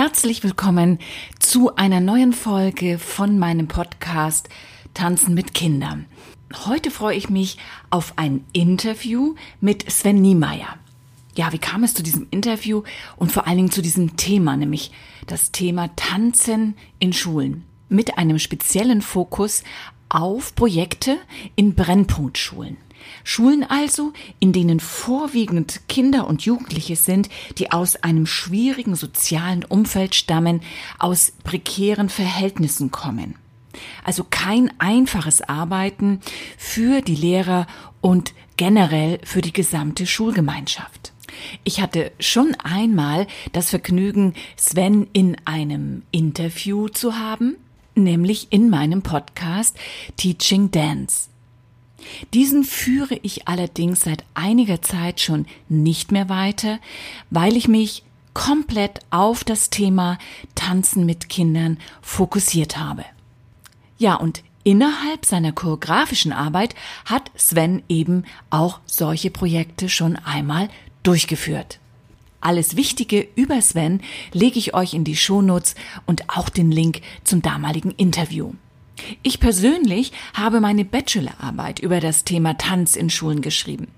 Herzlich willkommen zu einer neuen Folge von meinem Podcast Tanzen mit Kindern. Heute freue ich mich auf ein Interview mit Sven Niemeyer. Ja, wie kam es zu diesem Interview und vor allen Dingen zu diesem Thema, nämlich das Thema Tanzen in Schulen mit einem speziellen Fokus auf Projekte in Brennpunktschulen. Schulen also, in denen vorwiegend Kinder und Jugendliche sind, die aus einem schwierigen sozialen Umfeld stammen, aus prekären Verhältnissen kommen. Also kein einfaches Arbeiten für die Lehrer und generell für die gesamte Schulgemeinschaft. Ich hatte schon einmal das Vergnügen, Sven in einem Interview zu haben, nämlich in meinem Podcast Teaching Dance. Diesen führe ich allerdings seit einiger Zeit schon nicht mehr weiter, weil ich mich komplett auf das Thema Tanzen mit Kindern fokussiert habe. Ja, und innerhalb seiner choreografischen Arbeit hat Sven eben auch solche Projekte schon einmal durchgeführt. Alles Wichtige über Sven lege ich euch in die Shownotes und auch den Link zum damaligen Interview. Ich persönlich habe meine Bachelorarbeit über das Thema Tanz in Schulen geschrieben.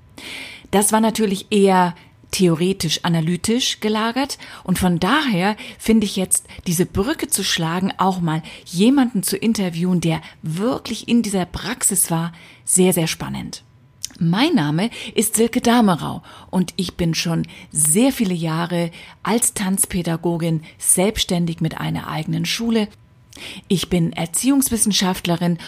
Das war natürlich eher theoretisch analytisch gelagert und von daher finde ich jetzt diese Brücke zu schlagen, auch mal jemanden zu interviewen, der wirklich in dieser Praxis war, sehr, sehr spannend. Mein Name ist Silke Damerau und ich bin schon sehr viele Jahre als Tanzpädagogin selbstständig mit einer eigenen Schule ich bin Erziehungswissenschaftlerin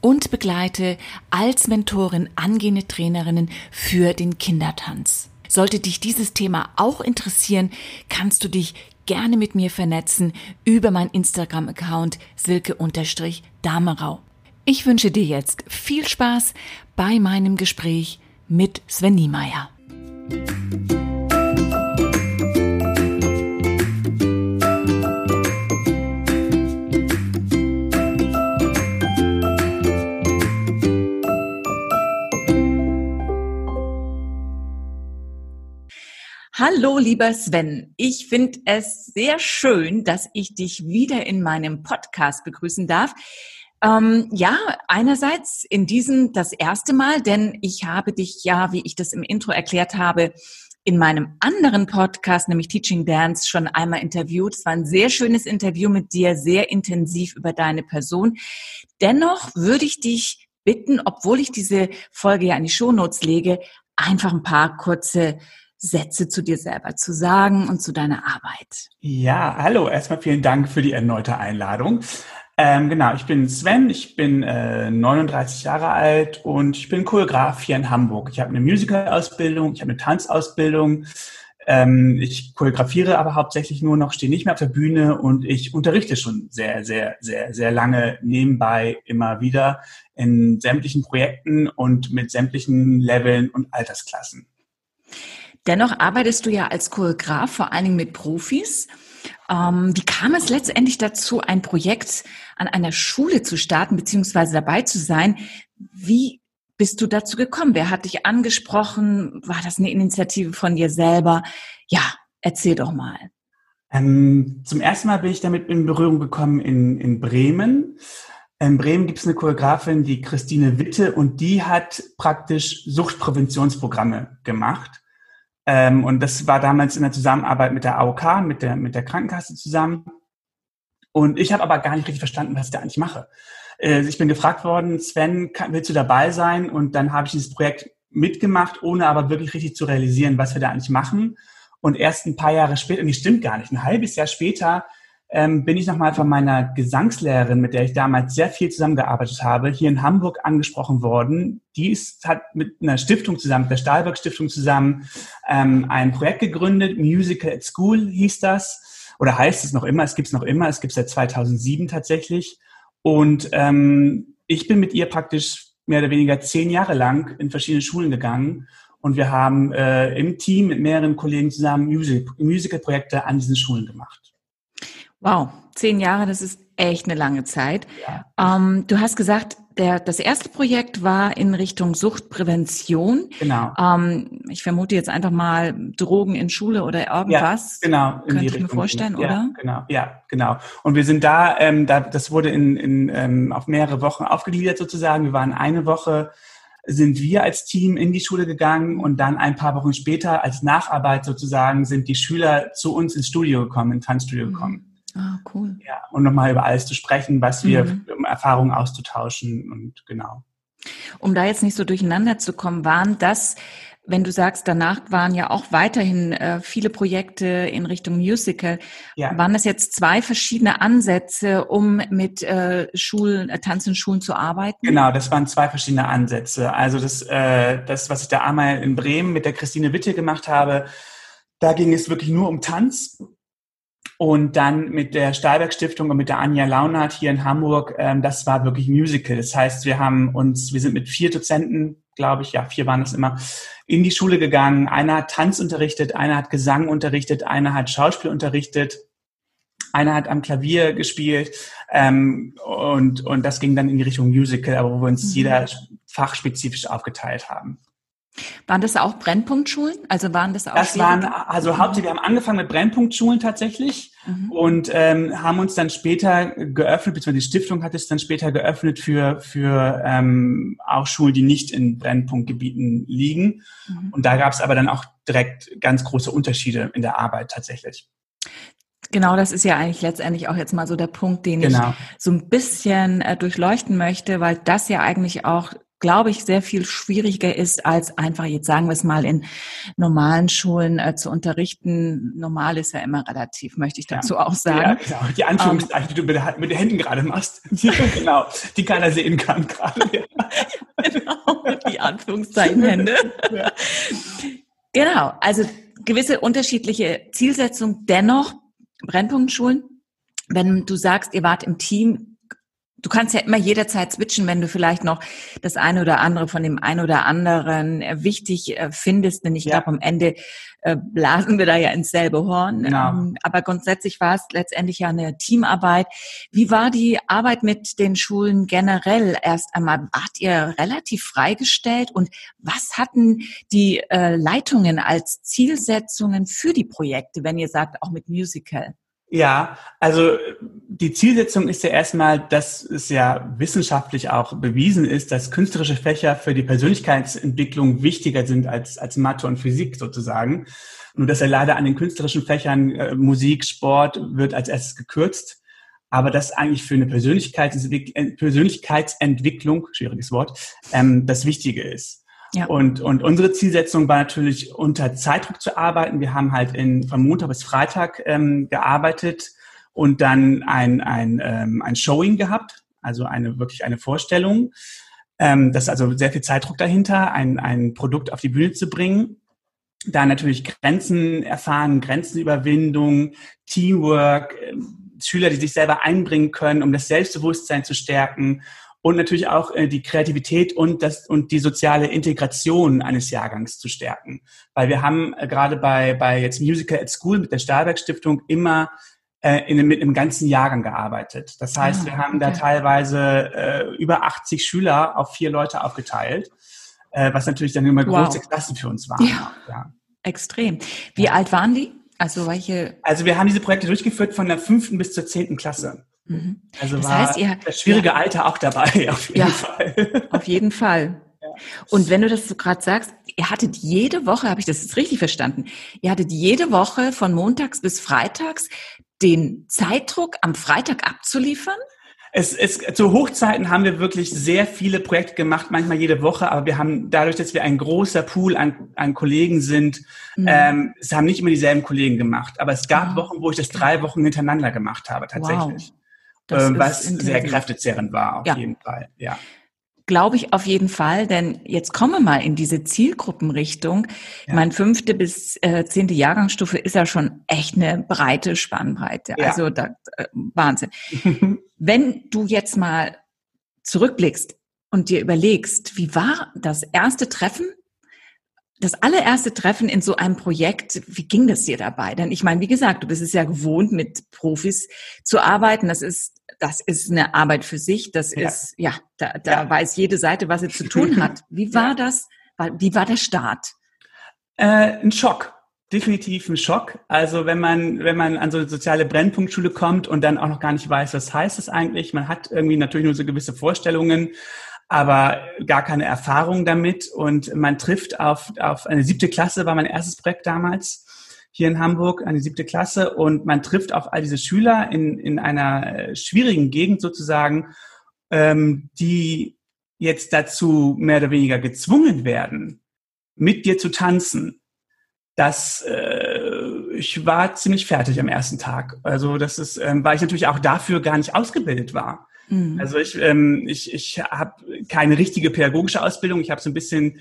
und begleite als Mentorin angehende Trainerinnen für den Kindertanz. Sollte dich dieses Thema auch interessieren, kannst du dich gerne mit mir vernetzen über mein Instagram-Account silke-damerau. Ich wünsche dir jetzt viel Spaß bei meinem Gespräch mit Sven Niemeyer. Hallo, lieber Sven. Ich finde es sehr schön, dass ich dich wieder in meinem Podcast begrüßen darf. Ähm, ja, einerseits in diesem das erste Mal, denn ich habe dich ja, wie ich das im Intro erklärt habe, in meinem anderen Podcast, nämlich Teaching Dance, schon einmal interviewt. Es war ein sehr schönes Interview mit dir, sehr intensiv über deine Person. Dennoch würde ich dich bitten, obwohl ich diese Folge ja in die Shownotes lege, einfach ein paar kurze Sätze zu dir selber zu sagen und zu deiner Arbeit. Ja, hallo, erstmal vielen Dank für die erneute Einladung. Ähm, genau, ich bin Sven, ich bin äh, 39 Jahre alt und ich bin Choreograf hier in Hamburg. Ich habe eine Musical-Ausbildung, ich habe eine Tanzausbildung. Ähm, ich choreografiere aber hauptsächlich nur noch, stehe nicht mehr auf der Bühne und ich unterrichte schon sehr, sehr, sehr, sehr lange nebenbei immer wieder in sämtlichen Projekten und mit sämtlichen Leveln und Altersklassen. Dennoch arbeitest du ja als Choreograf vor allen Dingen mit Profis. Ähm, wie kam es letztendlich dazu, ein Projekt an einer Schule zu starten beziehungsweise dabei zu sein? Wie bist du dazu gekommen? Wer hat dich angesprochen? War das eine Initiative von dir selber? Ja, erzähl doch mal. Ähm, zum ersten Mal bin ich damit in Berührung gekommen in, in Bremen. In Bremen gibt es eine Choreografin, die Christine Witte, und die hat praktisch Suchtpräventionsprogramme gemacht. Ähm, und das war damals in der Zusammenarbeit mit der AOK, mit der, mit der Krankenkasse zusammen. Und ich habe aber gar nicht richtig verstanden, was ich da eigentlich mache. Äh, ich bin gefragt worden, Sven, kann, willst du dabei sein? Und dann habe ich dieses Projekt mitgemacht, ohne aber wirklich richtig zu realisieren, was wir da eigentlich machen. Und erst ein paar Jahre später, und stimmt gar nicht, ein halbes Jahr später ähm, bin ich nochmal von meiner Gesangslehrerin, mit der ich damals sehr viel zusammengearbeitet habe, hier in Hamburg angesprochen worden. Die ist, hat mit einer Stiftung zusammen, mit der Stahlberg Stiftung zusammen, ähm, ein Projekt gegründet, Musical at School hieß das, oder heißt es noch immer, es gibt es noch immer, es gibt es seit 2007 tatsächlich. Und ähm, ich bin mit ihr praktisch mehr oder weniger zehn Jahre lang in verschiedene Schulen gegangen und wir haben äh, im Team mit mehreren Kollegen zusammen Music, Musical-Projekte an diesen Schulen gemacht. Wow, zehn Jahre, das ist echt eine lange Zeit. Ja. Ähm, du hast gesagt, der, das erste Projekt war in Richtung Suchtprävention. Genau. Ähm, ich vermute jetzt einfach mal Drogen in Schule oder irgendwas. Ja, genau. Könnte ich mir vorstellen, ja, oder? Genau, ja, genau. Und wir sind da, ähm, da das wurde in, in, ähm, auf mehrere Wochen aufgegliedert sozusagen. Wir waren eine Woche sind wir als Team in die Schule gegangen und dann ein paar Wochen später als Nacharbeit sozusagen sind die Schüler zu uns ins Studio gekommen, ins Tanzstudio Mhm. Ah, cool. Ja, und nochmal über alles zu sprechen, was wir, Mhm. um Erfahrungen auszutauschen und genau. Um da jetzt nicht so durcheinander zu kommen, waren das, wenn du sagst, danach waren ja auch weiterhin äh, viele Projekte in Richtung Musical, Ja. waren das jetzt zwei verschiedene Ansätze, um mit äh, Schulen, äh, Tanz in Schulen zu arbeiten? Genau, das waren zwei verschiedene Ansätze. Also das, äh, das, was ich da einmal in Bremen mit der Christine Witte gemacht habe, da ging es wirklich nur um Tanz. Und dann mit der Stahlberg Stiftung und mit der Anja Launert hier in Hamburg, ähm, das war wirklich Musical. Das heißt, wir haben uns, wir sind mit vier Dozenten, glaube ich, ja, vier waren es immer, in die Schule gegangen. Einer hat Tanz unterrichtet, einer hat Gesang unterrichtet, einer hat Schauspiel unterrichtet, einer hat am Klavier gespielt ähm, und, und das ging dann in die Richtung Musical, aber wo wir uns Mhm. jeder fachspezifisch aufgeteilt haben. Waren das auch Brennpunktschulen? Also waren das auch Das waren, also hauptsächlich, wir haben angefangen mit Brennpunktschulen tatsächlich Mhm. und ähm, haben uns dann später geöffnet, beziehungsweise die Stiftung hat es dann später geöffnet für, für ähm, auch Schulen, die nicht in Brennpunktgebieten liegen. Mhm. Und da gab es aber dann auch direkt ganz große Unterschiede in der Arbeit tatsächlich. Genau, das ist ja eigentlich letztendlich auch jetzt mal so der Punkt, den Genau. ich so ein bisschen äh, durchleuchten möchte, weil das ja eigentlich auch, glaube ich, sehr viel schwieriger ist, als einfach jetzt sagen wir es mal in normalen Schulen äh, zu unterrichten. Normal ist ja immer relativ, möchte ich Ja. dazu auch Ja, sagen. genau. Die Anführungszeichen, die du mit, der, mit den Händen gerade machst. genau. Die keiner sehen kann gerade. Ja. Genau, die Anführungszeichen-Hände. Ja. Genau, also gewisse unterschiedliche Zielsetzung. Dennoch, Brennpunktschulen, wenn du sagst, ihr wart im Team, du kannst ja immer jederzeit switchen, wenn du vielleicht noch das eine oder andere von dem einen oder anderen äh, wichtig äh, findest, denn ich Ja. glaube, am Ende äh, blasen wir da ja ins selbe Horn. Genau. Ähm, aber grundsätzlich war es letztendlich ja eine Teamarbeit. Wie war die Arbeit mit den Schulen generell? Erst einmal, wart ihr relativ freigestellt und was hatten die Leitungen als Zielsetzungen für die Projekte, wenn ihr sagt, auch mit Musical? Ja, also die Zielsetzung ist ja erstmal, dass es ja wissenschaftlich auch bewiesen ist, dass künstlerische Fächer für die Persönlichkeitsentwicklung wichtiger sind als, als Mathe und Physik sozusagen. Nur dass ja leider an den künstlerischen Fächern äh, Musik, Sport wird als erstes gekürzt. Aber das eigentlich für eine Persönlichkeitsentwick äh, Persönlichkeitsentwicklung, schwieriges Wort, ähm, das Wichtige ist. Ja. Und, und unsere Zielsetzung war natürlich, unter Zeitdruck zu arbeiten. Wir haben halt in, von Montag bis Freitag ähm, gearbeitet und dann ein, ein, ähm, ein Showing gehabt, also eine wirklich eine Vorstellung. Ähm, das ist also sehr viel Zeitdruck dahinter, ein, ein Produkt auf die Bühne zu bringen. Da natürlich Grenzen erfahren, Grenzenüberwindung, Teamwork, ähm, Schüler, die sich selber einbringen können, um das Selbstbewusstsein zu stärken und natürlich auch äh, die Kreativität und das und die soziale Integration eines Jahrgangs zu stärken, weil wir haben äh, gerade bei bei jetzt Musical at School mit der Stahlberg Stiftung immer äh, in, mit einem ganzen Jahrgang gearbeitet. Das heißt, Ah, wir haben da okay. teilweise äh, über 80 Schüler auf vier Leute aufgeteilt, äh, was natürlich dann immer Wow. große Klassen für uns waren. Ja. Ja. Extrem. Wie Ja. alt waren die? Also welche? Also wir haben diese Projekte durchgeführt von der fünften bis zur zehnten Klasse. Mhm. Also Das war heißt, ihr- das schwierige Alter auch dabei, auf jeden Ja. Fall. Auf jeden Fall. Und wenn du das so gerade sagst, ihr hattet jede Woche, habe ich das jetzt richtig verstanden, ihr hattet jede Woche von montags bis freitags den Zeitdruck, am Freitag abzuliefern? Es, es, zu Hochzeiten haben wir wirklich sehr viele Projekte gemacht, manchmal jede Woche, aber wir haben dadurch, dass wir ein großer Pool an, an Kollegen sind, Mhm. ähm, es haben nicht immer dieselben Kollegen gemacht, aber es gab Ah, Wochen, wo ich das drei Wochen hintereinander gemacht habe, tatsächlich. Das Ähm, was sehr intensiv. kräftezehrend war, auf Ja. jeden Fall. Ja. Glaube ich auf jeden Fall, denn jetzt kommen wir mal in diese Zielgruppenrichtung. Ja. Mein fünfte bis äh, zehnte Jahrgangsstufe ist ja schon echt eine breite Spannbreite. Ja. Also da, äh, Wahnsinn. Wenn du jetzt mal zurückblickst und dir überlegst, wie war das erste Treffen, das allererste Treffen in so einem Projekt, wie ging das dir dabei? Denn ich meine, wie gesagt, du bist es ja gewohnt, mit Profis zu arbeiten. Das ist das ist eine Arbeit für sich. Das ja. ist, ja, da, da ja. weiß jede Seite, was sie zu tun hat. Wie war das? Wie war der Start? Äh, ein Schock. Definitiv ein Schock. Also wenn man, wenn man an so eine soziale Brennpunktschule kommt und dann auch noch gar nicht weiß, was heißt das eigentlich. Man hat irgendwie natürlich nur so gewisse Vorstellungen, aber gar keine Erfahrung damit. Und man trifft auf, auf eine siebte Klasse, war mein erstes Projekt damals hier in Hamburg, eine siebte Klasse. Und man trifft auf all diese Schüler in, in einer äh, schwierigen Gegend sozusagen, ähm, die jetzt dazu mehr oder weniger gezwungen werden, mit dir zu tanzen. Das, äh, ich war ziemlich fertig am ersten Tag. Also das ist, ähm, weil ich natürlich auch dafür gar nicht ausgebildet war. Mhm. Also ich, ähm, ich, ich habe keine richtige pädagogische Ausbildung. Ich habe so ein bisschen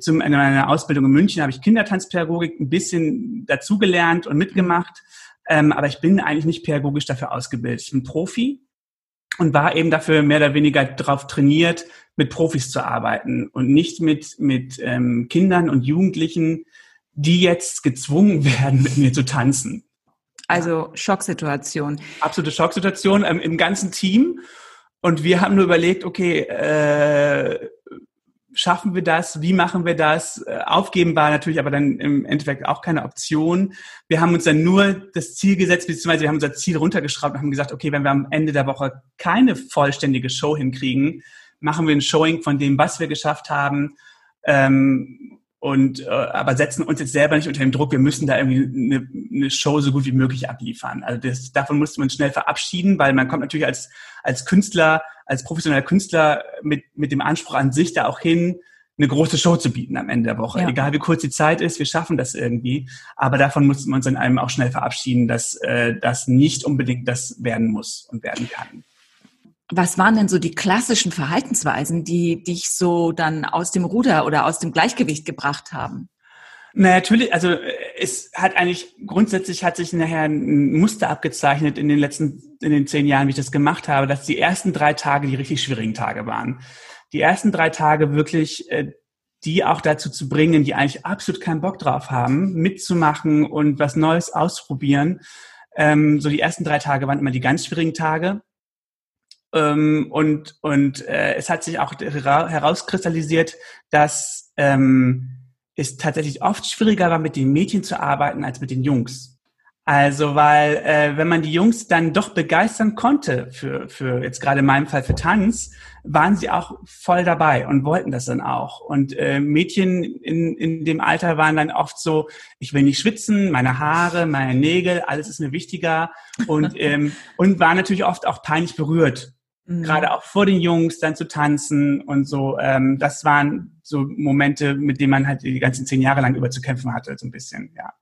zum, in meiner Ausbildung in München habe ich Kindertanzpädagogik ein bisschen dazugelernt und mitgemacht. Ähm, aber ich bin eigentlich nicht pädagogisch dafür ausgebildet. Ich bin Profi und war eben dafür mehr oder weniger darauf trainiert, mit Profis zu arbeiten und nicht mit, mit ähm, Kindern und Jugendlichen, die jetzt gezwungen werden, mit mir zu tanzen. Also Schocksituation. Absolute Schocksituation ähm, im ganzen Team. Und wir haben nur überlegt, okay, äh, schaffen wir das? Wie machen wir das? Äh, aufgeben war natürlich aber dann im Endeffekt auch keine Option. Wir haben uns dann nur das Ziel gesetzt, beziehungsweise wir haben unser Ziel runtergeschraubt und haben gesagt, okay, wenn wir am Ende der Woche keine vollständige Show hinkriegen, machen wir ein Showing von dem, was wir geschafft haben. Ähm, und äh, aber setzen uns jetzt selber nicht unter dem Druck, wir müssen da irgendwie eine, eine Show so gut wie möglich abliefern. Also das, davon musste man schnell verabschieden, weil man kommt natürlich als als Künstler, als professioneller Künstler mit mit dem Anspruch an sich da auch hin, eine große Show zu bieten am Ende der Woche. Ja. Egal wie kurz die Zeit ist, wir schaffen das irgendwie. Aber davon mussten wir uns in einem auch schnell verabschieden, dass äh, das nicht unbedingt das werden muss und werden kann. Was waren denn so die klassischen Verhaltensweisen, die dich so dann aus dem Ruder oder aus dem Gleichgewicht gebracht haben? Na, natürlich, also es hat eigentlich grundsätzlich hat sich nachher ein Muster abgezeichnet in den letzten, in den zehn Jahren, wie ich das gemacht habe, dass die ersten drei Tage die richtig schwierigen Tage waren. Die ersten drei Tage wirklich äh, die auch dazu zu bringen, die eigentlich absolut keinen Bock drauf haben, mitzumachen und was Neues ausprobieren. Ähm, so die ersten drei Tage waren immer die ganz schwierigen Tage. Ähm, und und äh, es hat sich auch herauskristallisiert, dass ähm, es tatsächlich oft schwieriger war, mit den Mädchen zu arbeiten als mit den Jungs. Also, weil äh, wenn man die Jungs dann doch begeistern konnte für, für jetzt gerade in meinem Fall für Tanz, waren sie auch voll dabei und wollten das dann auch. Und äh, Mädchen in, in dem Alter waren dann oft so, ich will nicht schwitzen, meine Haare, meine Nägel, alles ist mir wichtiger und, ähm, und waren natürlich oft auch peinlich berührt Mhm. Gerade auch vor den Jungs dann zu tanzen und so. Ähm, das waren so Momente, mit denen man halt die ganzen zehn Jahre lang über zu kämpfen hatte, so ein bisschen, ja.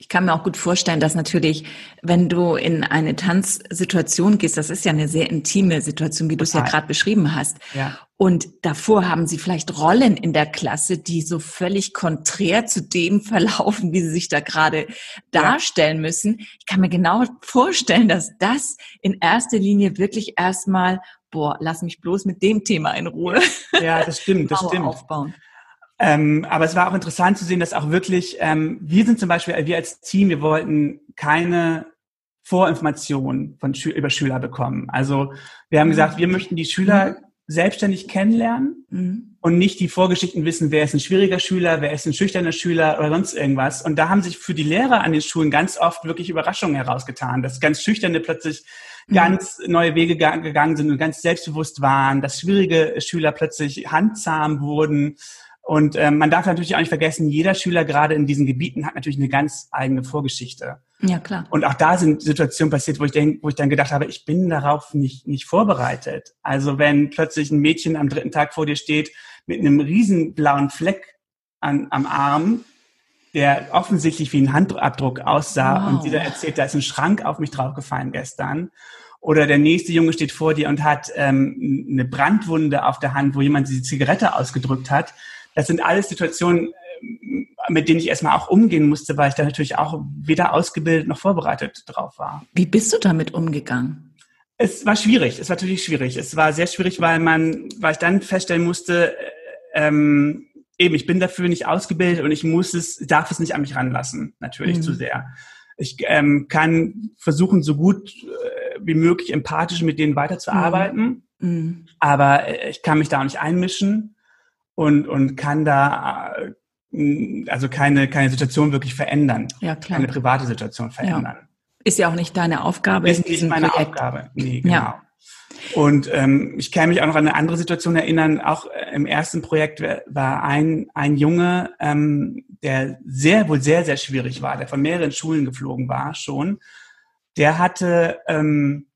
Ich kann mir auch gut vorstellen, dass natürlich, wenn du in eine Tanzsituation gehst, das ist ja eine sehr intime Situation, wie du es ja gerade beschrieben hast. Ja. Und davor haben sie vielleicht Rollen in der Klasse, die so völlig konträr zu dem verlaufen, wie sie sich da gerade darstellen ja. müssen. Ich kann mir genau vorstellen, dass das in erster Linie wirklich erstmal, boah, lass mich bloß mit dem Thema in Ruhe. Ja, das stimmt, das stimmt. Aufbauen. Ähm, aber es war auch interessant zu sehen, dass auch wirklich, ähm, wir sind zum Beispiel, wir als Team, wir wollten keine Vorinformationen von Schü über Schüler bekommen. Also wir haben mhm. gesagt, wir möchten die Schüler mhm. selbstständig kennenlernen mhm. und nicht die Vorgeschichten wissen, wer ist ein schwieriger Schüler, wer ist ein schüchterner Schüler oder sonst irgendwas. Und da haben sich für die Lehrer an den Schulen ganz oft wirklich Überraschungen herausgetan, dass ganz Schüchterne plötzlich mhm. ganz neue Wege gegangen sind und ganz selbstbewusst waren, dass schwierige Schüler plötzlich handzahm wurden und ähm, man darf natürlich auch nicht vergessen, jeder Schüler gerade in diesen Gebieten hat natürlich eine ganz eigene Vorgeschichte. Ja, klar. Und auch da sind Situationen passiert, wo ich, denk, wo ich dann gedacht habe, ich bin darauf nicht, nicht vorbereitet. Also wenn plötzlich ein Mädchen am dritten Tag vor dir steht mit einem riesen blauen Fleck an, am Arm, der offensichtlich wie ein Handabdruck aussah wow. und sie dann erzählt, da ist ein Schrank auf mich draufgefallen gestern. Oder der nächste Junge steht vor dir und hat ähm, eine Brandwunde auf der Hand, wo jemand die Zigarette ausgedrückt hat das sind alles Situationen, äh, mit denen ich erstmal auch umgehen musste, weil ich da natürlich auch weder ausgebildet noch vorbereitet drauf war. Wie bist du damit umgegangen? Es war schwierig, es war natürlich schwierig. Es war sehr schwierig, weil man, weil ich dann feststellen musste, äh, ähm, eben, ich bin dafür nicht ausgebildet und ich muss es, darf es nicht an mich ranlassen, natürlich mhm. zu sehr. Ich ähm, kann versuchen, so gut äh, wie möglich empathisch mit denen weiterzuarbeiten. Mhm. mhm. Aber äh, ich kann mich da auch nicht einmischen und, und kann da äh, also keine, keine Situation wirklich verändern. Ja, klar. Keine private Situation verändern. Ja. Ist ja auch nicht deine Aufgabe. Ist nicht meine Projekt. Aufgabe. Nee, genau. Ja. Und ähm, ich kann mich auch noch an eine andere Situation erinnern. Auch äh, im ersten Projekt war ein, ein Junge, ähm, der sehr, wohl sehr, sehr schwierig war, der von mehreren Schulen geflogen war schon. Der hatte, ähm,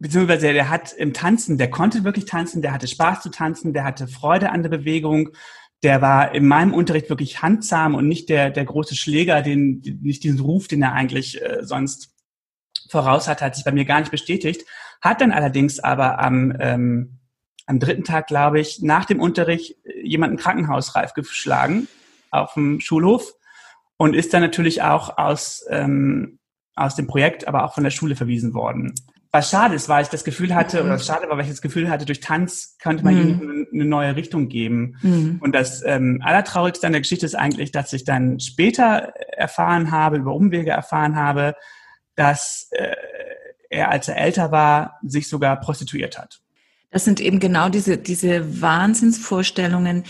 beziehungsweise der hat im Tanzen, der konnte wirklich tanzen, der hatte Spaß zu tanzen, der hatte Freude an der Bewegung, der war in meinem Unterricht wirklich handsam und nicht der, der große Schläger, den, nicht diesen Ruf, den er eigentlich äh, sonst voraus hatte, hat sich bei mir gar nicht bestätigt. Hat dann allerdings aber am, ähm, am dritten Tag, glaube ich, nach dem Unterricht äh, jemanden krankenhausreif geschlagen auf dem Schulhof und ist dann natürlich auch aus, ähm, aus dem Projekt, aber auch von der Schule verwiesen worden. Was schade ist, weil ich das Gefühl hatte, mhm. oder schade war, weil ich das Gefühl hatte, durch Tanz könnte man mhm. ihnen eine neue Richtung geben. Mhm. Und das ähm, Allertraurigste an der Geschichte ist eigentlich, dass ich dann später erfahren habe, über Umwege erfahren habe, dass äh, er, als er älter war, sich sogar prostituiert hat. Das sind eben genau diese, diese Wahnsinnsvorstellungen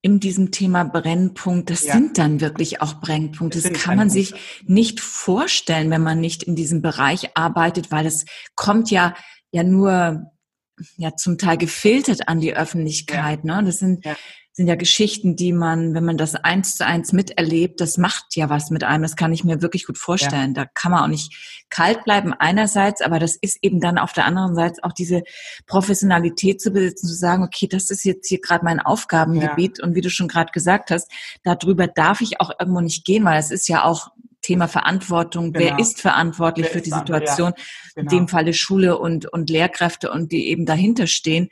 in diesem Thema Brennpunkt. Das ja. sind dann wirklich auch Brennpunkte. Das, das kann man sich nicht vorstellen, wenn man nicht in diesem Bereich arbeitet, weil es kommt ja, ja nur ja zum Teil gefiltert an die Öffentlichkeit. Ja. Ne? Das sind ja sind ja Geschichten, die man, wenn man das eins zu eins miterlebt, das macht ja was mit einem. Das kann ich mir wirklich gut vorstellen. Ja. Da kann man auch nicht kalt bleiben einerseits, aber das ist eben dann auf der anderen Seite auch diese Professionalität zu besitzen, zu sagen, okay, das ist jetzt hier gerade mein Aufgabengebiet ja. und wie du schon gerade gesagt hast, darüber darf ich auch irgendwo nicht gehen, weil es ist ja auch Thema Verantwortung. Genau. Wer ist verantwortlich Wer für die Situation? Ja. Genau. In dem Falle Schule und, und Lehrkräfte und die eben dahinter stehen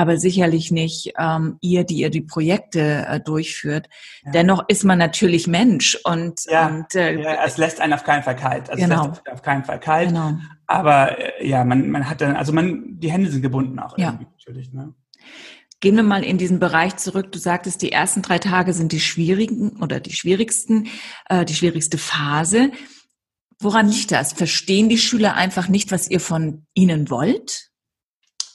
aber sicherlich nicht ähm, ihr, die ihr die Projekte äh, durchführt. Ja. Dennoch ist man natürlich Mensch und, ja, und äh, ja, es lässt einen auf keinen Fall kalt. Also genau. es lässt auf keinen Fall kalt. Genau. Aber äh, ja, man, man hat dann, also man, die Hände sind gebunden auch ja. irgendwie natürlich. Ne? Gehen wir mal in diesen Bereich zurück. Du sagtest, die ersten drei Tage sind die schwierigen oder die schwierigsten, äh, die schwierigste Phase. Woran liegt das? Verstehen die Schüler einfach nicht, was ihr von ihnen wollt?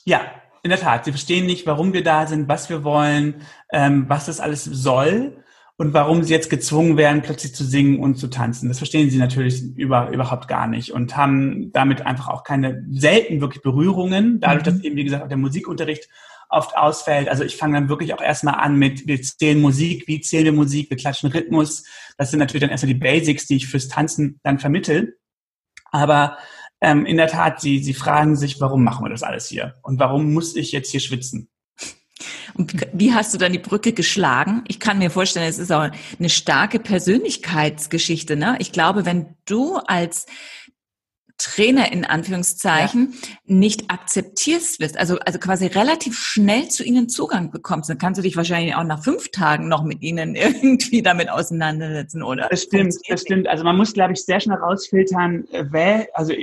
Ja, in der Tat, sie verstehen nicht, warum wir da sind, was wir wollen, ähm, was das alles soll und warum sie jetzt gezwungen werden, plötzlich zu singen und zu tanzen. Das verstehen sie natürlich über, überhaupt gar nicht und haben damit einfach auch keine selten wirklich Berührungen, dadurch, mhm. dass eben, wie gesagt, auch der Musikunterricht oft ausfällt. Also ich fange dann wirklich auch erstmal an mit, wir zählen Musik, wie zählen wir Musik, wir klatschen Rhythmus. Das sind natürlich dann erstmal die Basics, die ich fürs Tanzen dann vermittel. Aber ähm, in der Tat, sie, sie fragen sich, warum machen wir das alles hier? Und warum muss ich jetzt hier schwitzen? Und wie hast du dann die Brücke geschlagen? Ich kann mir vorstellen, es ist auch eine starke Persönlichkeitsgeschichte. Ne? Ich glaube, wenn du als Trainer in Anführungszeichen ja. nicht akzeptierst wirst, also, also quasi relativ schnell zu ihnen Zugang bekommst, dann kannst du dich wahrscheinlich auch nach fünf Tagen noch mit ihnen irgendwie damit auseinandersetzen, oder? Das stimmt, das stimmt. Also man muss, glaube ich, sehr schnell rausfiltern, äh, wer, also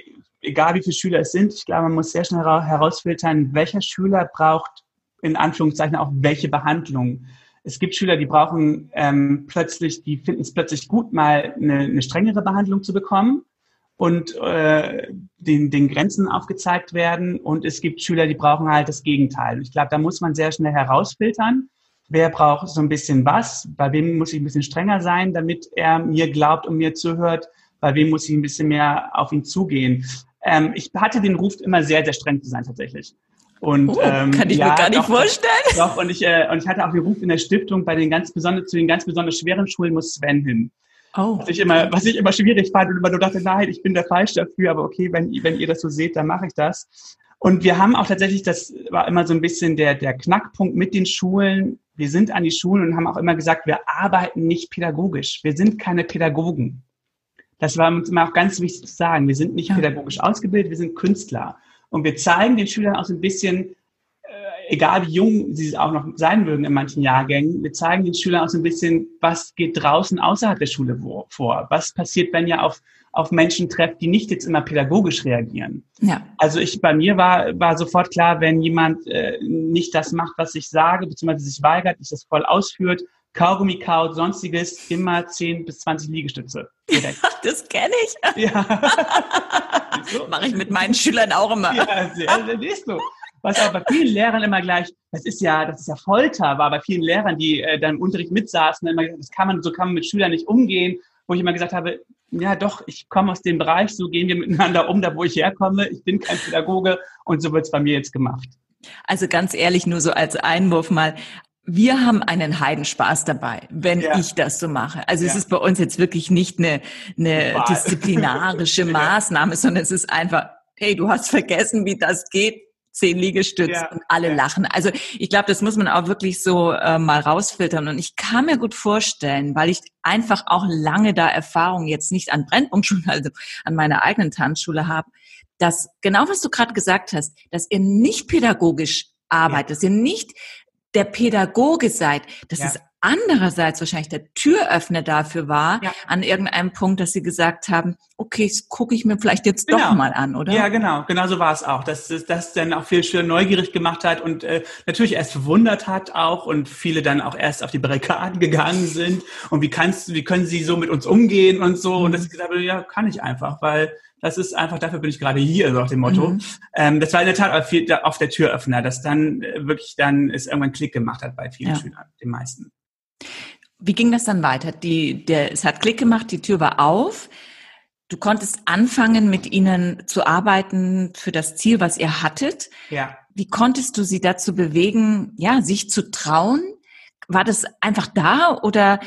egal wie viele Schüler es sind, ich glaube, man muss sehr schnell herausfiltern, welcher Schüler braucht in Anführungszeichen auch welche Behandlung. Es gibt Schüler, die brauchen ähm, plötzlich, die finden es plötzlich gut, mal eine, eine strengere Behandlung zu bekommen und äh, den, den Grenzen aufgezeigt werden. Und es gibt Schüler, die brauchen halt das Gegenteil. Ich glaube, da muss man sehr schnell herausfiltern, wer braucht so ein bisschen was, bei wem muss ich ein bisschen strenger sein, damit er mir glaubt und mir zuhört, bei wem muss ich ein bisschen mehr auf ihn zugehen. Ähm, ich hatte den Ruf, immer sehr, sehr streng zu sein tatsächlich. Und, oh, ähm, kann ich ja, mir gar nicht doch, vorstellen. Doch, und ich, äh, und ich hatte auch den Ruf in der Stiftung, bei den ganz besonders, zu den ganz besonders schweren Schulen muss Sven hin. Oh. Was, ich immer, was ich immer schwierig fand und immer nur dachte, nein, ich bin der Falsch dafür, aber okay, wenn, wenn ihr das so seht, dann mache ich das. Und wir haben auch tatsächlich, das war immer so ein bisschen der, der Knackpunkt mit den Schulen. Wir sind an die Schulen und haben auch immer gesagt, wir arbeiten nicht pädagogisch. Wir sind keine Pädagogen. Das war uns immer auch ganz wichtig zu sagen. Wir sind nicht pädagogisch ausgebildet, wir sind Künstler. Und wir zeigen den Schülern auch so ein bisschen, äh, egal wie jung sie auch noch sein mögen in manchen Jahrgängen, wir zeigen den Schülern auch so ein bisschen, was geht draußen außerhalb der Schule vor. Was passiert, wenn ihr auf, auf Menschen trefft, die nicht jetzt immer pädagogisch reagieren. Ja. Also ich, bei mir war, war sofort klar, wenn jemand äh, nicht das macht, was ich sage, beziehungsweise sich weigert, nicht das voll ausführt, Kaugummi kaut, sonstiges, immer 10 bis 20 Liegestütze. das kenne ich. Ja. Mache ich mit meinen Schülern auch immer. Ja, siehst du. Was auch bei vielen Lehrern immer gleich, das ist ja, das ist ja Folter, war bei vielen Lehrern, die äh, dann im Unterricht mitsaßen, immer gesagt, das kann man, so kann man mit Schülern nicht umgehen, wo ich immer gesagt habe, ja doch, ich komme aus dem Bereich, so gehen wir miteinander um, da wo ich herkomme, ich bin kein Pädagoge und so wird es bei mir jetzt gemacht. Also ganz ehrlich, nur so als Einwurf mal, wir haben einen Heidenspaß dabei, wenn ja. ich das so mache. Also ja. es ist bei uns jetzt wirklich nicht eine, eine disziplinarische Maßnahme, sondern es ist einfach, hey, du hast vergessen, wie das geht, zehn Liegestütze ja. und alle lachen. Also ich glaube, das muss man auch wirklich so äh, mal rausfiltern. Und ich kann mir gut vorstellen, weil ich einfach auch lange da Erfahrung jetzt nicht an Brennpunktschulen, also an meiner eigenen Tanzschule habe, dass genau was du gerade gesagt hast, dass ihr nicht pädagogisch arbeitet, dass ihr nicht der Pädagoge seid, dass ja. es andererseits wahrscheinlich der Türöffner dafür war, ja. an irgendeinem Punkt, dass sie gesagt haben, okay, das gucke ich mir vielleicht jetzt genau. doch mal an, oder? Ja, genau, genau so war es auch, dass das, das dann auch viel schön neugierig gemacht hat und äh, natürlich erst verwundert hat auch und viele dann auch erst auf die Barrikaden gegangen sind und wie kannst du, wie können sie so mit uns umgehen und so mhm. und das gesagt habe, ja, kann ich einfach, weil das ist einfach, dafür bin ich gerade hier, so nach dem Motto. Mhm. Ähm, das war in der Tat auf der Türöffner, dass dann äh, wirklich dann es irgendwann Klick gemacht hat bei vielen ja. Schülern, den meisten. Wie ging das dann weiter? Die, der, es hat Klick gemacht, die Tür war auf. Du konntest anfangen, mit ihnen zu arbeiten für das Ziel, was ihr hattet. Ja. Wie konntest du sie dazu bewegen, ja, sich zu trauen? War das einfach da oder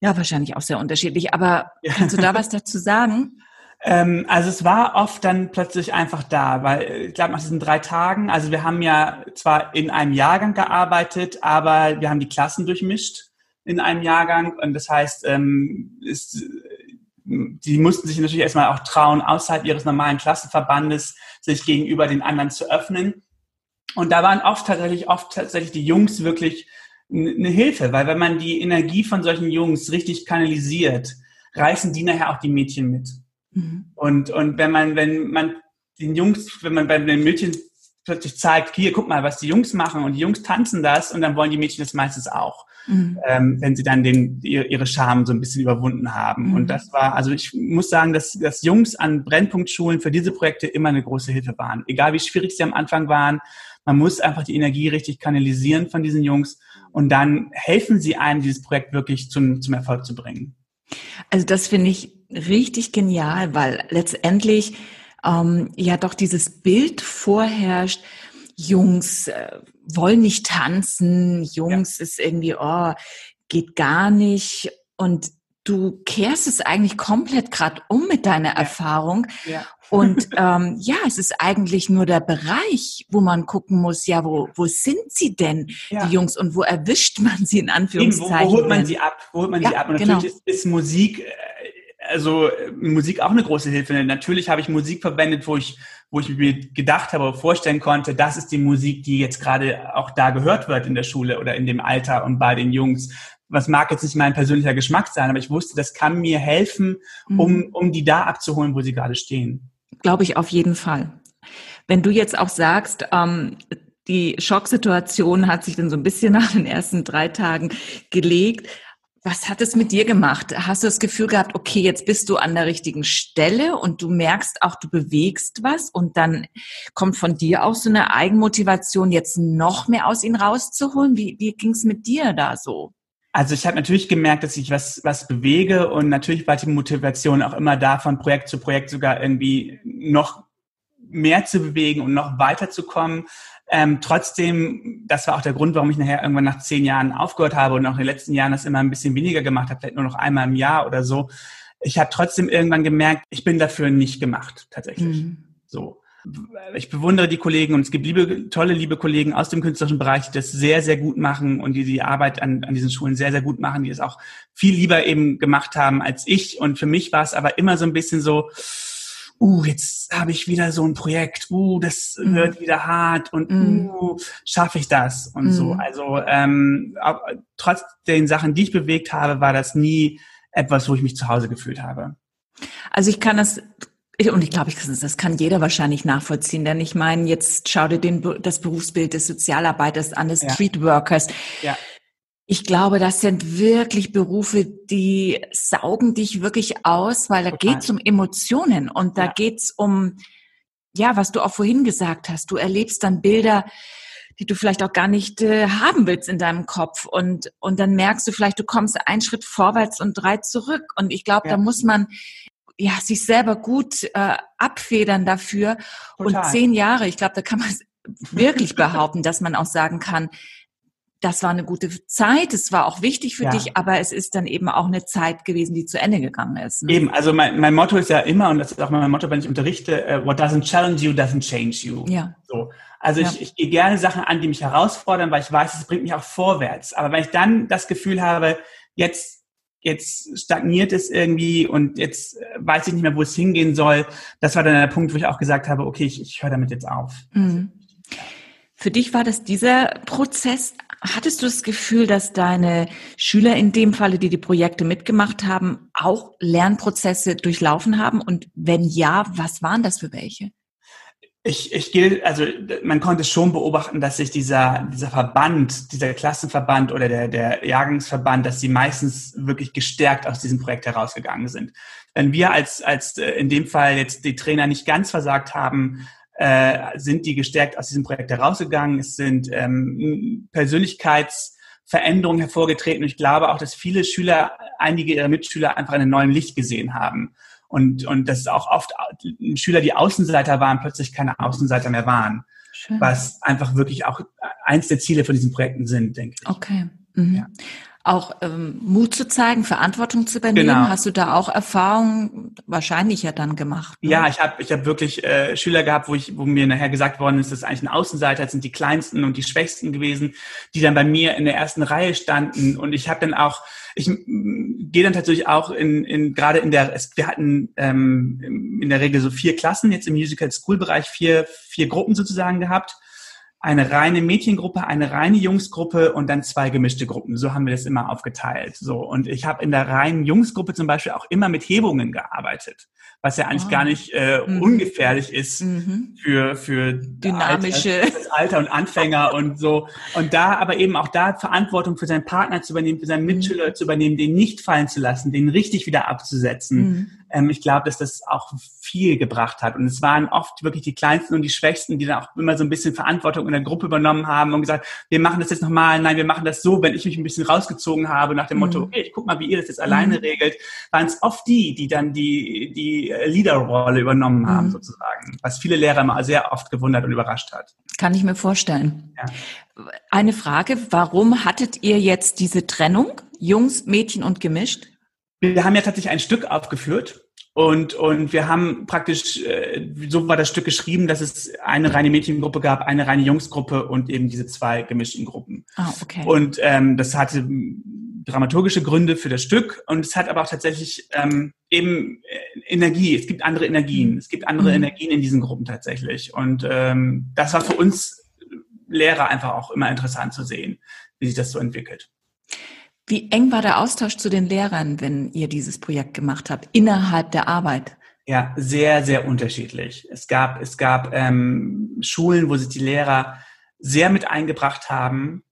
ja, wahrscheinlich auch sehr unterschiedlich, aber ja. kannst du da was dazu sagen? Ähm, also es war oft dann plötzlich einfach da, weil ich glaube nach diesen drei Tagen, also wir haben ja zwar in einem Jahrgang gearbeitet, aber wir haben die Klassen durchmischt in einem Jahrgang und das heißt, ähm, ist, die mussten sich natürlich erstmal auch trauen, außerhalb ihres normalen Klassenverbandes sich gegenüber den anderen zu öffnen. Und da waren oft tatsächlich, oft tatsächlich die Jungs wirklich eine Hilfe, weil wenn man die Energie von solchen Jungs richtig kanalisiert, reißen die nachher auch die Mädchen mit. Mhm. Und, und wenn man, wenn man den Jungs, wenn man bei den Mädchen plötzlich zeigt, hier, guck mal, was die Jungs machen und die Jungs tanzen das und dann wollen die Mädchen das meistens auch, mhm. ähm, wenn sie dann den, ihre Scham so ein bisschen überwunden haben. Mhm. Und das war, also ich muss sagen, dass, dass Jungs an Brennpunktschulen für diese Projekte immer eine große Hilfe waren. Egal wie schwierig sie am Anfang waren, man muss einfach die Energie richtig kanalisieren von diesen Jungs und dann helfen sie einem, dieses Projekt wirklich zum, zum Erfolg zu bringen. Also das finde ich richtig genial, weil letztendlich ähm, ja doch dieses Bild vorherrscht, Jungs äh, wollen nicht tanzen, Jungs ja. ist irgendwie, oh, geht gar nicht. Und du kehrst es eigentlich komplett gerade um mit deiner ja. Erfahrung. Ja. Und ähm, ja, es ist eigentlich nur der Bereich, wo man gucken muss, ja, wo, wo sind sie denn, ja. die Jungs, und wo erwischt man sie in Anführungszeichen? Wo, wo holt man sie ab? Wo holt man sie ab? Und genau. natürlich ist, ist Musik äh, also Musik auch eine große Hilfe. Natürlich habe ich Musik verwendet, wo ich, wo ich mir gedacht habe, vorstellen konnte, das ist die Musik, die jetzt gerade auch da gehört wird in der Schule oder in dem Alter und bei den Jungs. Was mag jetzt nicht mein persönlicher Geschmack sein, aber ich wusste, das kann mir helfen, um, mhm. um die da abzuholen, wo sie gerade stehen. Glaube ich auf jeden Fall. Wenn du jetzt auch sagst, ähm, die Schocksituation hat sich dann so ein bisschen nach den ersten drei Tagen gelegt. Was hat es mit dir gemacht? Hast du das Gefühl gehabt, okay, jetzt bist du an der richtigen Stelle und du merkst auch, du bewegst was und dann kommt von dir auch so eine Eigenmotivation, jetzt noch mehr aus ihnen rauszuholen? Wie, wie ging es mit dir da so? Also ich habe natürlich gemerkt, dass ich was, was bewege und natürlich war die Motivation auch immer da, von Projekt zu Projekt sogar irgendwie noch mehr zu bewegen und noch weiterzukommen. Ähm, trotzdem, das war auch der Grund, warum ich nachher irgendwann nach zehn Jahren aufgehört habe und auch in den letzten Jahren das immer ein bisschen weniger gemacht habe, vielleicht nur noch einmal im Jahr oder so. Ich habe trotzdem irgendwann gemerkt, ich bin dafür nicht gemacht, tatsächlich. Mhm. So. Ich bewundere die Kollegen und es gibt liebe, tolle, liebe Kollegen aus dem künstlerischen Bereich, die das sehr, sehr gut machen und die die Arbeit an, an diesen Schulen sehr, sehr gut machen, die es auch viel lieber eben gemacht haben als ich. Und für mich war es aber immer so ein bisschen so, uh, jetzt habe ich wieder so ein Projekt, uh, das mhm. wird wieder hart und mhm. uh, schaffe ich das und mhm. so. Also ähm, trotz den Sachen, die ich bewegt habe, war das nie etwas, wo ich mich zu Hause gefühlt habe. Also ich kann das und ich glaube, das kann jeder wahrscheinlich nachvollziehen, denn ich meine, jetzt schau dir den, das Berufsbild des Sozialarbeiters an, des ja. Streetworkers. Ja Ich glaube, das sind wirklich Berufe, die saugen dich wirklich aus, weil da geht es um Emotionen und da ja. es um, ja, was du auch vorhin gesagt hast. Du erlebst dann Bilder, die du vielleicht auch gar nicht äh, haben willst in deinem Kopf und und dann merkst du vielleicht, du kommst einen Schritt vorwärts und drei zurück und ich glaube, ja. da muss man ja sich selber gut äh, abfedern dafür Total. und zehn Jahre. Ich glaube, da kann man wirklich behaupten, dass man auch sagen kann, das war eine gute Zeit, es war auch wichtig für ja. dich, aber es ist dann eben auch eine Zeit gewesen, die zu Ende gegangen ist. Ne? Eben, also mein, mein Motto ist ja immer, und das ist auch mein Motto, wenn ich unterrichte, uh, what doesn't challenge you, doesn't change you. Ja. So. Also ja. ich, ich gehe gerne Sachen an, die mich herausfordern, weil ich weiß, es bringt mich auch vorwärts. Aber wenn ich dann das Gefühl habe, jetzt, jetzt stagniert es irgendwie und jetzt äh, weiß ich nicht mehr, wo es hingehen soll, das war dann der Punkt, wo ich auch gesagt habe, okay, ich, ich höre damit jetzt auf. Mhm. Für dich war das dieser Prozess. Hattest du das Gefühl, dass deine Schüler in dem Falle, die die Projekte mitgemacht haben, auch Lernprozesse durchlaufen haben? Und wenn ja, was waren das für welche? Ich, ich gehe, also man konnte schon beobachten, dass sich dieser, dieser Verband, dieser Klassenverband oder der, der Jahrgangsverband, dass sie meistens wirklich gestärkt aus diesem Projekt herausgegangen sind. Wenn wir als, als äh, in dem Fall jetzt die Trainer nicht ganz versagt haben, äh, sind die gestärkt aus diesem Projekt herausgegangen. Es sind ähm, Persönlichkeitsveränderungen hervorgetreten. Und ich glaube auch, dass viele Schüler, einige ihrer Mitschüler einfach in einem neuen Licht gesehen haben. Und, und dass auch oft Schüler, die Außenseiter waren, plötzlich keine Außenseiter mehr waren. Schön. Was einfach wirklich auch eins der Ziele von diesen Projekten sind, denke ich. Okay. Mhm. Ja auch ähm, Mut zu zeigen, Verantwortung zu übernehmen. Genau. Hast du da auch Erfahrungen wahrscheinlich ja dann gemacht? Ne? Ja, ich habe ich hab wirklich äh, Schüler gehabt, wo ich, wo mir nachher gesagt worden ist, das ist eigentlich ein Außenseiter, das sind die kleinsten und die schwächsten gewesen, die dann bei mir in der ersten Reihe standen. Und ich habe dann auch, ich gehe dann tatsächlich auch in, in gerade in der, wir hatten ähm, in der Regel so vier Klassen jetzt im Musical School Bereich vier vier Gruppen sozusagen gehabt eine reine Mädchengruppe, eine reine Jungsgruppe und dann zwei gemischte Gruppen. So haben wir das immer aufgeteilt. So und ich habe in der reinen Jungsgruppe zum Beispiel auch immer mit Hebungen gearbeitet, was ja eigentlich oh. gar nicht äh, mhm. ungefährlich ist mhm. für für dynamische Alter, Alter und Anfänger und so. Und da aber eben auch da Verantwortung für seinen Partner zu übernehmen, für seinen mhm. Mitschüler mhm. zu übernehmen, den nicht fallen zu lassen, den richtig wieder abzusetzen. Mhm ähm, ich glaube, dass das auch viel gebracht hat. Und es waren oft wirklich die Kleinsten und die Schwächsten, die dann auch immer so ein bisschen Verantwortung in der Gruppe übernommen haben und gesagt, wir machen das jetzt nochmal, nein, wir machen das so, wenn ich mich ein bisschen rausgezogen habe nach dem Motto, mhm. okay, ich guck mal, wie ihr das jetzt alleine mhm. regelt, waren es oft die, die dann die, die Leaderrolle übernommen haben, mhm. sozusagen. Was viele Lehrer immer sehr oft gewundert und überrascht hat. Kann ich mir vorstellen. Ja. Eine Frage, warum hattet ihr jetzt diese Trennung, Jungs, Mädchen und gemischt? Wir haben ja tatsächlich ein Stück aufgeführt und, und wir haben praktisch, äh, so war das Stück geschrieben, dass es eine reine Mädchengruppe gab, eine reine Jungsgruppe und eben diese zwei gemischten Gruppen. Ah, okay. Und ähm, das hatte dramaturgische Gründe für das Stück und es hat aber auch tatsächlich ähm, eben äh, Energie. Es gibt andere Energien. Es gibt andere mhm. Energien in diesen Gruppen tatsächlich. Und ähm, das war für uns Lehrer einfach auch immer interessant zu sehen, wie sich das so entwickelt. Wie eng war der Austausch zu den Lehrern, wenn ihr dieses Projekt gemacht habt, innerhalb der Arbeit? Ja, sehr, sehr unterschiedlich. Es gab, es gab ähm, Schulen, wo sich die Lehrer sehr mit eingebracht haben.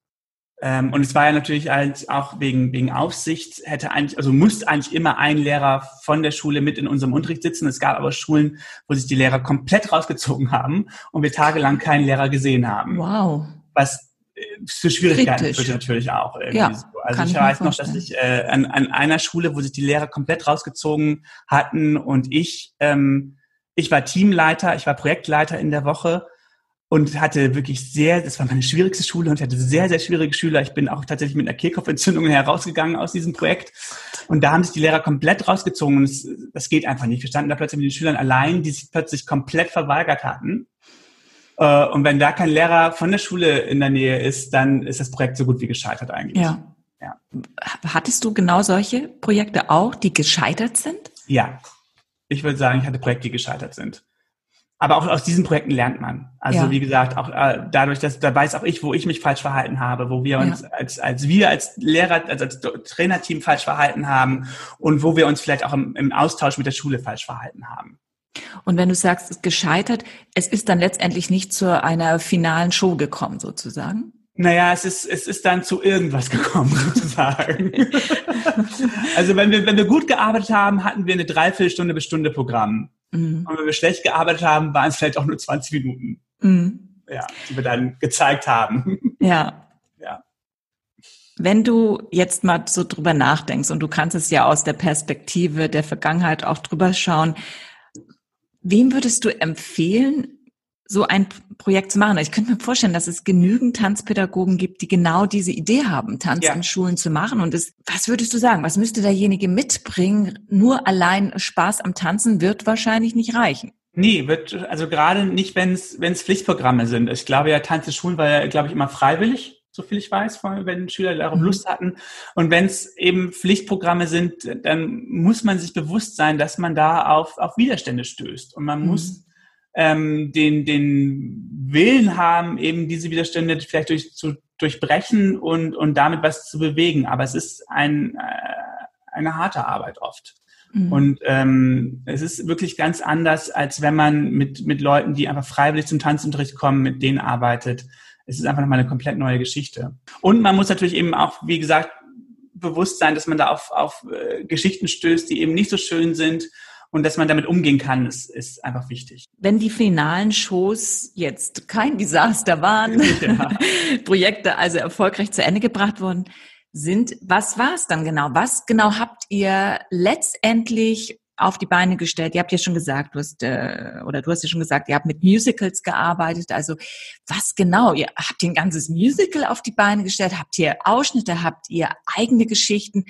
Ähm, und es war ja natürlich halt auch wegen, wegen Aufsicht, hätte eigentlich, also musste eigentlich immer ein Lehrer von der Schule mit in unserem Unterricht sitzen. Es gab aber Schulen, wo sich die Lehrer komplett rausgezogen haben und wir tagelang keinen Lehrer gesehen haben. Wow. Was für Schwierigkeiten führt natürlich auch irgendwie ja, so. Also ich weiß noch, dass ich äh, an, an einer Schule, wo sich die Lehrer komplett rausgezogen hatten und ich, ähm, ich war Teamleiter, ich war Projektleiter in der Woche und hatte wirklich sehr, das war meine schwierigste Schule und ich hatte sehr, sehr schwierige Schüler. Ich bin auch tatsächlich mit einer Kehlkopfentzündung herausgegangen aus diesem Projekt. Und da haben sich die Lehrer komplett rausgezogen und es, das geht einfach nicht. Wir standen da plötzlich mit den Schülern allein, die sich plötzlich komplett verweigert hatten. Äh, und wenn da kein Lehrer von der Schule in der Nähe ist, dann ist das Projekt so gut wie gescheitert eigentlich. Ja. ja. Hattest du genau solche Projekte auch, die gescheitert sind? Ja. Ich würde sagen, ich hatte Projekte, die gescheitert sind. Aber auch aus diesen Projekten lernt man. Also ja. wie gesagt, auch äh, dadurch, dass da weiß auch ich, wo ich mich falsch verhalten habe, wo wir uns ja. als, als wir als Lehrer, also als Trainerteam falsch verhalten haben und wo wir uns vielleicht auch im, im Austausch mit der Schule falsch verhalten haben. Und wenn du sagst, es ist gescheitert, es ist dann letztendlich nicht zu einer finalen Show gekommen, sozusagen? Naja, es ist, es ist dann zu irgendwas gekommen, sozusagen. also wenn wir, wenn wir gut gearbeitet haben, hatten wir eine Dreiviertelstunde bis Stunde Programm. Mhm. Und wenn wir schlecht gearbeitet haben, waren es vielleicht auch nur 20 Minuten. Mhm. Ja, die wir dann gezeigt haben. Ja. Ja. Wenn du jetzt mal so drüber nachdenkst und du kannst es ja aus der Perspektive der Vergangenheit auch drüber schauen, wem würdest du empfehlen, so ein Projekt zu machen. Ich könnte mir vorstellen, dass es genügend Tanzpädagogen gibt, die genau diese Idee haben, Tanz ja. in Schulen zu machen. Und es, was würdest du sagen? Was müsste derjenige mitbringen? Nur allein Spaß am Tanzen wird wahrscheinlich nicht reichen. Nee, wird, also gerade nicht, wenn es Pflichtprogramme sind. Ich glaube ja, Tanz in Schulen war ja, glaube ich, immer freiwillig so viel ich weiß, wenn Schüler darauf mhm. Lust hatten. Und wenn es eben Pflichtprogramme sind, dann muss man sich bewusst sein, dass man da auf, auf Widerstände stößt. Und man mhm. muss ähm, den, den Willen haben, eben diese Widerstände vielleicht durch, zu durchbrechen und, und damit was zu bewegen. Aber es ist ein, äh, eine harte Arbeit oft. Mhm. Und ähm, es ist wirklich ganz anders, als wenn man mit, mit Leuten, die einfach freiwillig zum Tanzunterricht kommen, mit denen arbeitet. Es ist einfach nochmal eine komplett neue Geschichte. Und man muss natürlich eben auch, wie gesagt, bewusst sein, dass man da auf, auf äh, Geschichten stößt, die eben nicht so schön sind und dass man damit umgehen kann, ist, ist einfach wichtig. Wenn die finalen Shows jetzt kein Desaster waren, ja. Projekte also erfolgreich zu Ende gebracht wurden, sind, was war es dann genau? Was genau habt ihr letztendlich auf die Beine gestellt? Ihr habt ja schon gesagt, du hast, äh, oder du hast ja schon gesagt, ihr habt mit Musicals gearbeitet. Also was genau? Ihr habt ihr ein ganzes Musical auf die Beine gestellt? Habt ihr Ausschnitte? Habt ihr eigene Geschichten?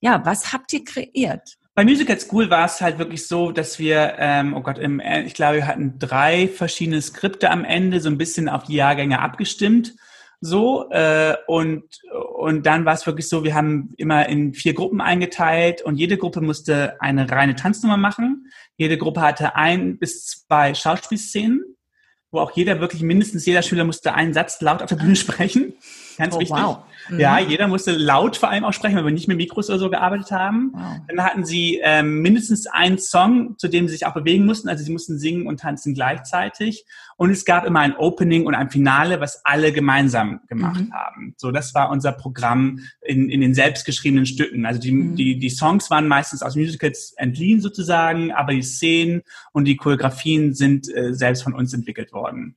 Ja, was habt ihr kreiert? Bei Musical School war es halt wirklich so, dass wir, ähm, oh Gott, im, äh, ich glaube, wir hatten drei verschiedene Skripte am Ende, so ein bisschen auf die Jahrgänge abgestimmt. So, äh, und, und dann war es wirklich so, wir haben immer in vier Gruppen eingeteilt und jede Gruppe musste eine reine Tanznummer machen. Jede Gruppe hatte ein bis zwei Schauspielszenen, wo auch jeder wirklich, mindestens jeder Schüler musste einen Satz laut auf der Bühne sprechen. Ganz oh, wichtig. Wow. Mhm. Ja, jeder musste laut vor allem auch sprechen, weil wir nicht mit Mikros oder so gearbeitet haben. Wow. Dann hatten sie ähm, mindestens einen Song, zu dem sie sich auch bewegen mussten. Also sie mussten singen und tanzen gleichzeitig. Und es gab immer ein Opening und ein Finale, was alle gemeinsam gemacht mhm. haben. So, das war unser Programm in, in den selbstgeschriebenen Stücken. Also die, mhm. die, die Songs waren meistens aus Musicals entliehen sozusagen, aber die Szenen und die Choreografien sind äh, selbst von uns entwickelt worden.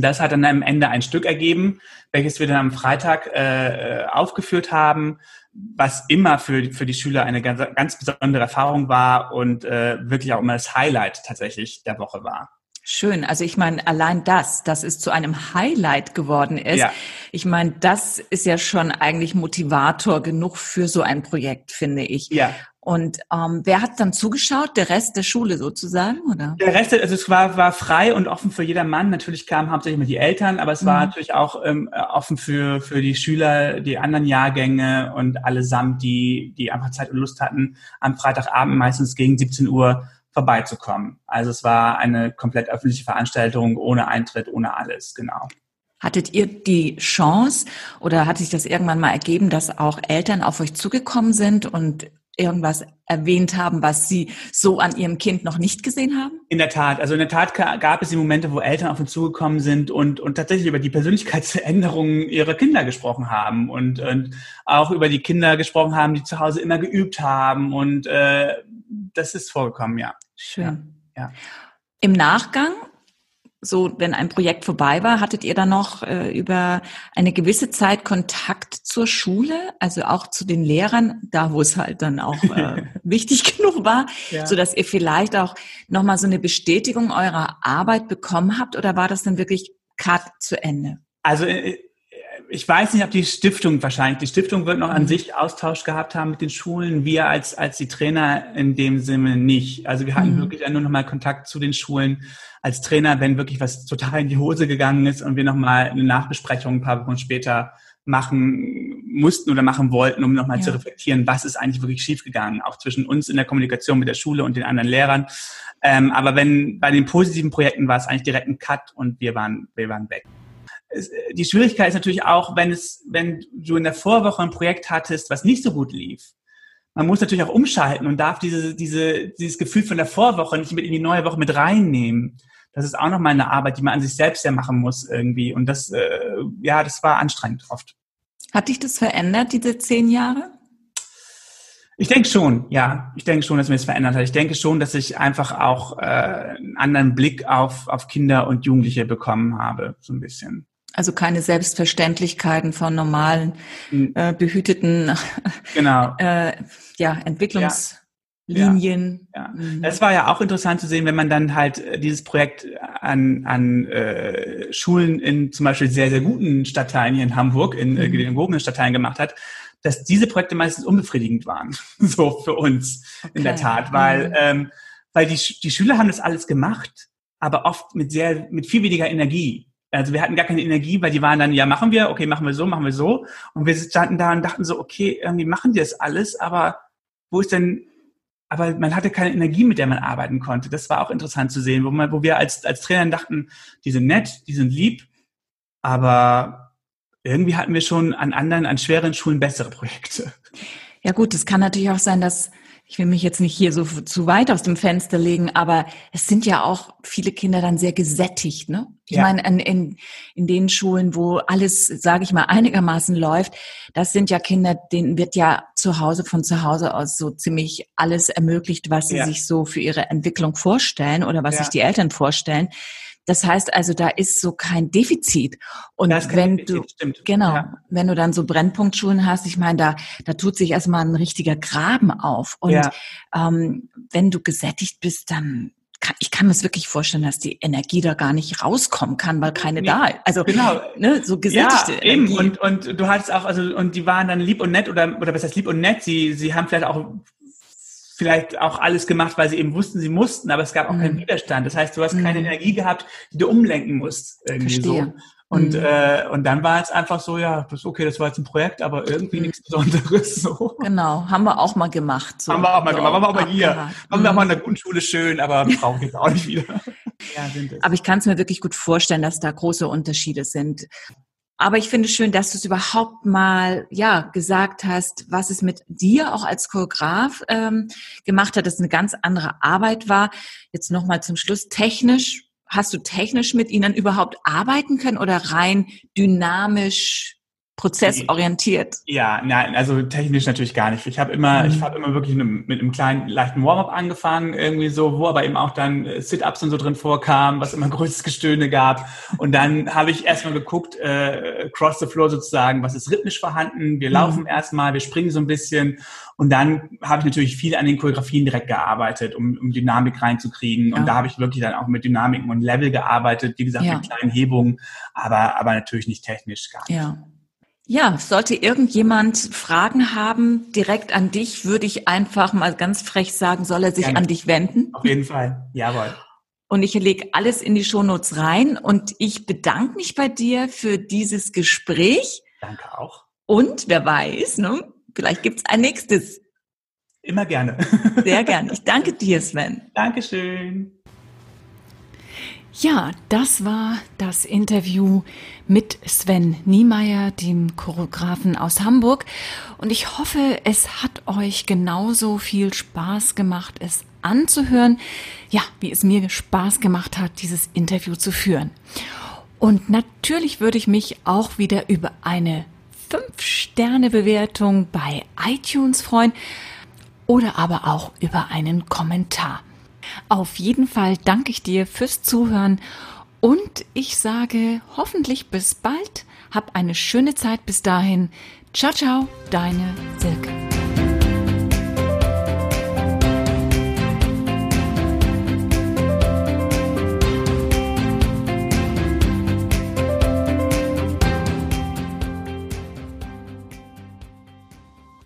Das hat dann am Ende ein Stück ergeben, welches wir dann am Freitag äh, aufgeführt haben, was immer für, für die Schüler eine ganz, ganz besondere Erfahrung war und äh, wirklich auch immer das Highlight tatsächlich der Woche war. Schön. Also ich meine, allein das, dass es zu einem Highlight geworden ist, ja. ich meine, das ist ja schon eigentlich Motivator genug für so ein Projekt, finde ich. Ja. Und ähm, wer hat dann zugeschaut? Der Rest der Schule sozusagen, oder? Der Rest, also es war, war frei und offen für jedermann. Natürlich kamen hauptsächlich immer die Eltern, aber es war mhm. natürlich auch ähm, offen für, für die Schüler, die anderen Jahrgänge und allesamt, die, die einfach Zeit und Lust hatten, am Freitagabend meistens gegen 17 Uhr vorbeizukommen. Also es war eine komplett öffentliche Veranstaltung ohne Eintritt, ohne alles, genau. Hattet ihr die Chance oder hat sich das irgendwann mal ergeben, dass auch Eltern auf euch zugekommen sind und irgendwas erwähnt haben, was Sie so an Ihrem Kind noch nicht gesehen haben? In der Tat. Also in der Tat gab es die Momente, wo Eltern auf uns zugekommen sind und, und tatsächlich über die Persönlichkeitsveränderungen ihrer Kinder gesprochen haben und, und auch über die Kinder gesprochen haben, die zu Hause immer geübt haben. Und äh, das ist vorgekommen, ja. Schön. Ja. ja. Im Nachgang so, wenn ein Projekt vorbei war, hattet ihr dann noch äh, über eine gewisse Zeit Kontakt zur Schule, also auch zu den Lehrern, da wo es halt dann auch äh, wichtig genug war, ja. so dass ihr vielleicht auch nochmal so eine Bestätigung eurer Arbeit bekommen habt oder war das dann wirklich cut zu Ende? Also äh, ich weiß nicht, ob die Stiftung wahrscheinlich, die Stiftung wird noch an mhm. sich Austausch gehabt haben mit den Schulen, wir als, als die Trainer in dem Sinne nicht. Also wir hatten mhm. wirklich nur noch mal Kontakt zu den Schulen als Trainer, wenn wirklich was total in die Hose gegangen ist und wir noch mal eine Nachbesprechung ein paar Wochen später machen mussten oder machen wollten, um nochmal ja. zu reflektieren, was ist eigentlich wirklich schiefgegangen, auch zwischen uns in der Kommunikation mit der Schule und den anderen Lehrern. Ähm, aber wenn bei den positiven Projekten war es eigentlich direkt ein Cut und wir waren, wir waren weg die Schwierigkeit ist natürlich auch, wenn es, wenn du in der Vorwoche ein Projekt hattest, was nicht so gut lief. Man muss natürlich auch umschalten und darf diese, diese, dieses Gefühl von der Vorwoche nicht mit in die neue Woche mit reinnehmen. Das ist auch nochmal eine Arbeit, die man an sich selbst ja machen muss irgendwie. Und das, äh, ja, das war anstrengend oft. Hat dich das verändert, diese zehn Jahre? Ich denke schon, ja. Ich denke schon, dass mir das verändert hat. Ich denke schon, dass ich einfach auch äh, einen anderen Blick auf, auf Kinder und Jugendliche bekommen habe, so ein bisschen. Also keine Selbstverständlichkeiten von normalen, hm. äh, behüteten genau. äh, ja, Entwicklungslinien. Ja, ja. Mhm. Das war ja auch interessant zu sehen, wenn man dann halt äh, dieses Projekt an, an äh, Schulen in zum Beispiel sehr, sehr guten Stadtteilen hier in Hamburg, in äh, mhm. gehobenen Stadtteilen gemacht hat, dass diese Projekte meistens unbefriedigend waren, so für uns okay. in der Tat, weil, mhm. ähm, weil die, die Schüler haben das alles gemacht, aber oft mit sehr, mit viel weniger Energie. Also wir hatten gar keine Energie, weil die waren dann, ja, machen wir, okay, machen wir so, machen wir so. Und wir standen da und dachten so, okay, irgendwie machen die das alles, aber wo ist denn, aber man hatte keine Energie, mit der man arbeiten konnte. Das war auch interessant zu sehen, wo, man, wo wir als, als Trainer dachten, die sind nett, die sind lieb, aber irgendwie hatten wir schon an anderen, an schweren Schulen bessere Projekte. Ja gut, es kann natürlich auch sein, dass ich will mich jetzt nicht hier so zu weit aus dem Fenster legen, aber es sind ja auch viele Kinder dann sehr gesättigt, ne? Ich ja. meine, in, in, in den Schulen, wo alles, sage ich mal, einigermaßen läuft, das sind ja Kinder, denen wird ja zu Hause von zu Hause aus so ziemlich alles ermöglicht, was sie ja. sich so für ihre Entwicklung vorstellen oder was ja. sich die Eltern vorstellen. Das heißt also, da ist so kein Defizit. Und wenn Defizit, du, stimmt. genau, ja. wenn du dann so Brennpunktschulen hast, ich meine, da, da tut sich erstmal ein richtiger Graben auf. Und ja. ähm, wenn du gesättigt bist, dann kann, ich kann mir es wirklich vorstellen, dass die Energie da gar nicht rauskommen kann, weil keine nee, da ist. Also genau. ne, so gesättigte ja, Energie. Eben. Und, und du hattest auch, also und die waren dann lieb und nett oder oder was heißt lieb und nett? Sie sie haben vielleicht auch vielleicht auch alles gemacht, weil sie eben wussten, sie mussten, aber es gab auch mhm. keinen Widerstand. Das heißt, du hast mhm. keine Energie gehabt, die du umlenken musst. Irgendwie Verstehe. so. Und, mhm. äh, und dann war es einfach so, ja, das okay, das war jetzt ein Projekt, aber irgendwie mhm. nichts Besonderes. So. Genau, haben wir auch mal gemacht. So. Haben wir auch mal so gemacht, haben wir auch mal hier. Haben wir auch mal in der Grundschule schön, aber brauche ich jetzt auch nicht wieder. ja, sind es. Aber ich kann es mir wirklich gut vorstellen, dass da große Unterschiede sind. Aber ich finde schön, dass du es überhaupt mal ja gesagt hast, was es mit dir auch als Choreograf ähm, gemacht hat, dass es eine ganz andere Arbeit war. Jetzt nochmal zum Schluss technisch. Hast du technisch mit ihnen überhaupt arbeiten können oder rein dynamisch prozessorientiert? Ja, nein, also technisch natürlich gar nicht. Ich habe immer, mhm. ich habe immer wirklich mit einem kleinen leichten Warm-up angefangen, irgendwie so, wo aber eben auch dann äh, Sit-ups und so drin vorkam, was immer größtes Gestöhne gab. Und dann habe ich erstmal geguckt, äh, cross the floor sozusagen, was ist rhythmisch vorhanden. Wir laufen mhm. erstmal, wir springen so ein bisschen. Und dann habe ich natürlich viel an den Choreografien direkt gearbeitet, um, um Dynamik reinzukriegen. Und ja. da habe ich wirklich dann auch mit Dynamiken und Level gearbeitet, wie gesagt, ja. mit kleinen Hebungen, aber, aber natürlich nicht technisch gar nicht. Ja. Ja, sollte irgendjemand Fragen haben, direkt an dich, würde ich einfach mal ganz frech sagen, soll er sich Gerne. an dich wenden? Auf jeden Fall, jawohl. Und ich lege alles in die Shownotes rein und ich bedanke mich bei dir für dieses Gespräch. Danke auch. Und wer weiß, ne, vielleicht gibt's ein nächstes. Immer gerne. Sehr gerne. Ich danke dir, Sven. Dankeschön. Ja, das war das Interview mit Sven Niemeyer, dem Choreografen aus Hamburg. Und ich hoffe, es hat euch genauso viel Spaß gemacht, es anzuhören. Ja, wie es mir Spaß gemacht hat, dieses Interview zu führen. Und natürlich würde ich mich auch wieder über eine 5-Sterne-Bewertung bei iTunes freuen oder aber auch über einen Kommentar. Auf jeden Fall danke ich dir fürs Zuhören und ich sage hoffentlich bis bald. Hab eine schöne Zeit bis dahin. Ciao, ciao, deine Silke.